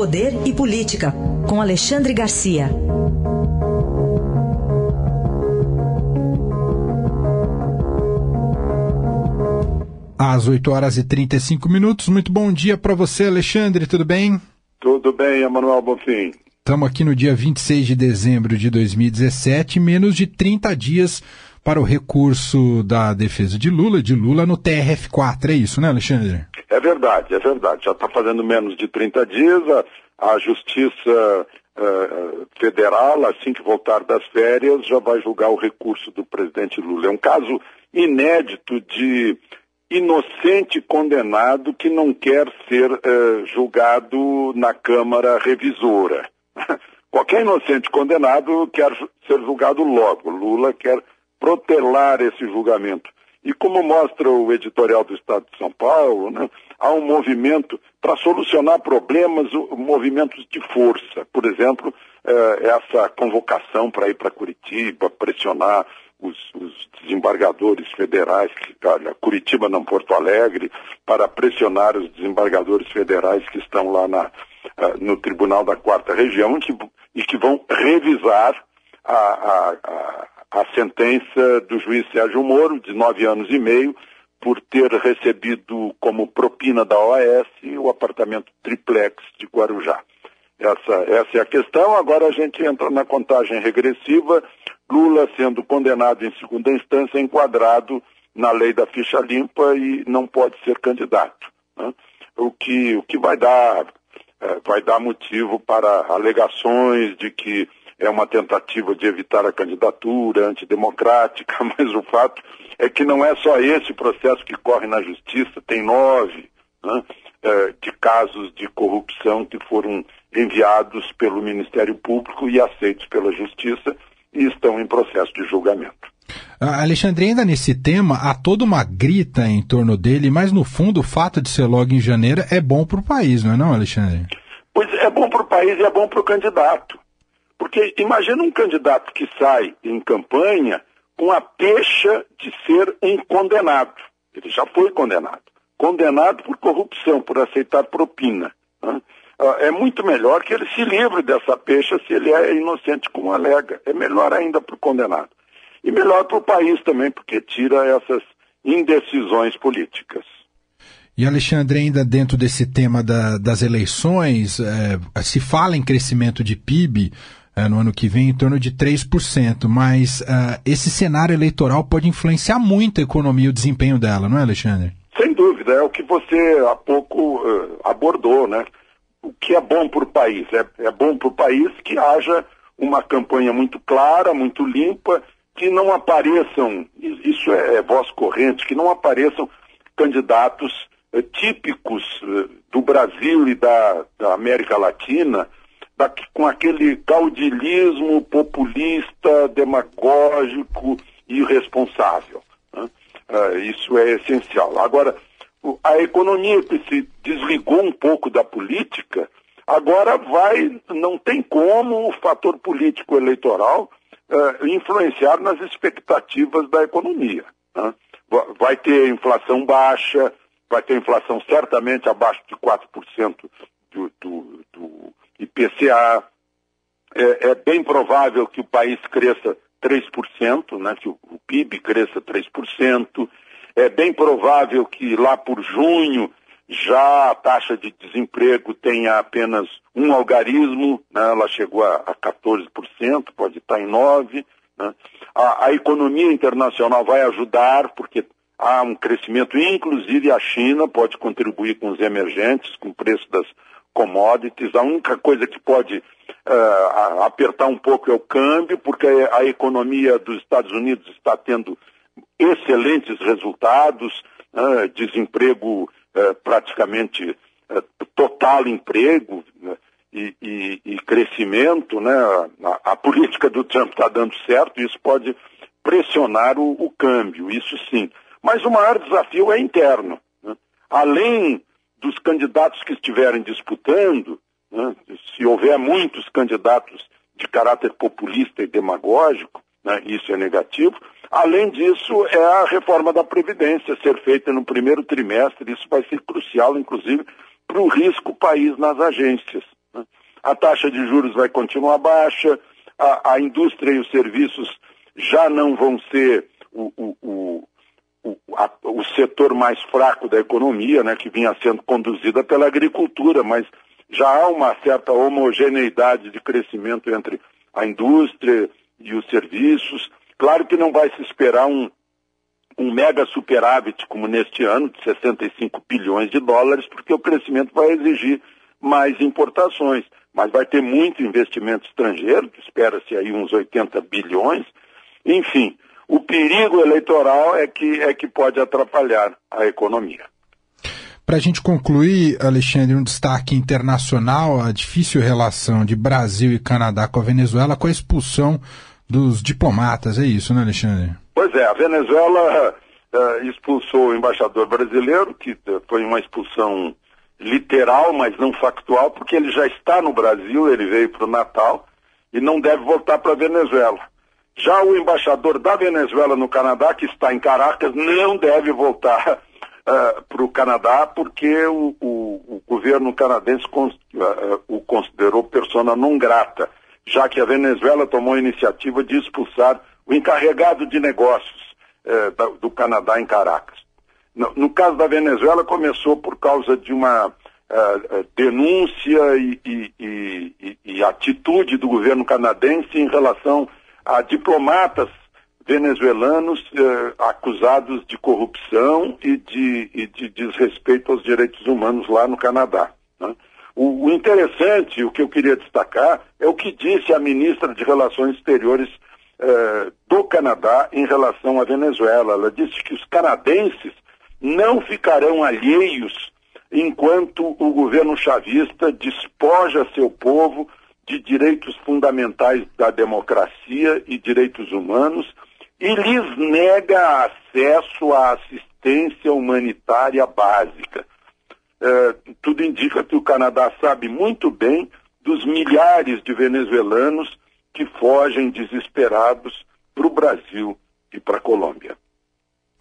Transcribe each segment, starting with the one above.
Poder e Política, com Alexandre Garcia. Às 8 horas e 35 minutos. Muito bom dia para você, Alexandre, tudo bem? Tudo bem, Emanuel Bonfim. Estamos aqui no dia 26 de dezembro de 2017, menos de 30 dias para o recurso da defesa de Lula, de Lula no TRF4, é isso, né, Alexandre? É verdade, é verdade. Já está fazendo menos de 30 dias. A, a Justiça uh, Federal, assim que voltar das férias, já vai julgar o recurso do presidente Lula. É um caso inédito de inocente condenado que não quer ser uh, julgado na Câmara Revisora. Qualquer inocente condenado quer ser julgado logo. Lula quer protelar esse julgamento. E como mostra o editorial do Estado de São Paulo, né, há um movimento para solucionar problemas, movimentos de força. Por exemplo, eh, essa convocação para ir para Curitiba, pressionar os, os, desembargadores federais, olha, Curitiba não Porto Alegre, para pressionar os desembargadores federais que estão lá na, uh, no Tribunal da Quarta Região que, e que vão revisar a, a, a a sentença do juiz Sérgio Moro, de nove anos e meio, por ter recebido como propina da OAS o apartamento triplex de Guarujá. Essa, essa é a questão. Agora a gente entra na contagem regressiva, Lula sendo condenado em segunda instância, enquadrado na lei da ficha limpa e não pode ser candidato. Né? O, que, o que vai dar, é, vai dar motivo para alegações de que é uma tentativa de evitar a candidatura antidemocrática, mas o fato é que não é só esse processo que corre na justiça, tem nove né, é, de casos de corrupção que foram enviados pelo Ministério Público e aceitos pela justiça e estão em processo de julgamento. Alexandre, ainda nesse tema, há toda uma grita em torno dele, mas no fundo o fato de ser logo em janeiro é bom para o país, não é não, Alexandre? Pois é bom para o país e é bom para o candidato. Porque imagina um candidato que sai em campanha com a pecha de ser um condenado. Ele já foi condenado. Condenado por corrupção, por aceitar propina. Né? Ah, é muito melhor que ele se livre dessa pecha se ele é inocente, como alega. É melhor ainda para o condenado. E melhor para o país também, porque tira essas indecisões políticas. E Alexandre, ainda dentro desse tema da, das eleições, é, se fala em crescimento de PIB, é, no ano que vem em torno de 3%, mas uh, esse cenário eleitoral pode influenciar muito a economia e o desempenho dela, não é, Alexandre? Sem dúvida, é o que você há pouco uh, abordou, né? O que é bom para o país? É, é bom para o país que haja uma campanha muito clara, muito limpa, que não apareçam, isso é, é voz corrente, que não apareçam candidatos uh, típicos do Brasil e da, da América Latina, com aquele caudilismo populista, demagógico e irresponsável. Né? Uh, isso é essencial. Agora, a economia que se desligou um pouco da política, agora vai, não tem como o fator político eleitoral uh, influenciar nas expectativas da economia. Né? Vai ter inflação baixa, vai ter inflação certamente abaixo de 4% do, do, do IPCA. É, é, bem provável que o país cresça 3%, né, que o, o PIB cresça 3%. É bem provável que lá por junho já a taxa de desemprego tenha apenas um algarismo, né, ela chegou a, a 14%, pode estar em 9%. Né. A, a economia internacional vai ajudar, porque há um crescimento, inclusive a China pode contribuir com os emergentes, com o preço das commodities. A única coisa que pode uh, apertar um pouco é o câmbio, porque a economia dos Estados Unidos está tendo excelentes resultados, uh, desemprego uh, praticamente total emprego né, e, e, e, crescimento. Né? A, a, política do Trump está dando certo, isso pode pressionar o, o, câmbio, isso sim. Mas o maior desafio é interno. Né? Além dos candidatos que estiverem disputando, né, se houver muitos candidatos de caráter populista e demagógico, né, isso é negativo. Além disso, é a reforma da Previdência ser feita no primeiro trimestre. Isso vai ser crucial, inclusive, para o risco país nas agências. Né? a taxa de juros vai continuar baixa, a, a indústria e os serviços já não vão ser o, o, o, o, a, o setor mais fraco da economia, né, que vinha sendo conduzida pela agricultura, mas já há uma certa homogeneidade de crescimento entre a indústria e os serviços. Claro que não vai se esperar um, um mega superávit como neste ano, de 65 bilhões de dólares, porque o crescimento vai exigir mais importações. Mas vai ter muito investimento estrangeiro, espera-se aí uns 80 bilhões. Enfim, o perigo eleitoral é que, é que pode atrapalhar a economia. Para a gente concluir, Alexandre, um destaque internacional, a difícil relação de Brasil e Canadá com a Venezuela com a expulsão dos diplomatas. É isso, né, Alexandre? Pois é, a Venezuela uh, expulsou o embaixador brasileiro, que uh, foi uma expulsão literal, mas não factual, porque ele já está no Brasil, ele veio para o Natal e não deve voltar para a Venezuela. Já o embaixador da Venezuela no Canadá, que está em Caracas, não deve voltar uh, para o Canadá, porque o, o, o governo canadense cons, uh, o considerou persona non grata, já que a Venezuela tomou a iniciativa de expulsar o encarregado de negócios eh, do Canadá em Caracas. No, no, caso da Venezuela, começou por causa de uma uh, denúncia e, e, e, e, atitude do governo canadense em relação a diplomatas venezuelanos uh, acusados de corrupção e de, de, desrespeito aos direitos humanos lá no Canadá. Né? O, o interessante, o que eu queria destacar, é o que disse a ministra de Relações Exteriores eh, do Canadá em relação à Venezuela. Ela disse que os canadenses não ficarão alheios enquanto o governo chavista despoja seu povo de direitos fundamentais da democracia e direitos humanos e lhes nega acesso à assistência humanitária básica. É, tudo indica que o Canadá sabe muito bem dos milhares de venezuelanos que fogem desesperados para o Brasil e para a Colômbia.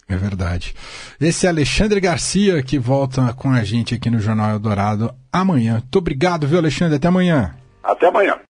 É verdade. Esse é Alexandre Garcia que volta com a gente aqui no Jornal Eldorado amanhã. Muito obrigado, viu, Alexandre? Até amanhã. Até amanhã.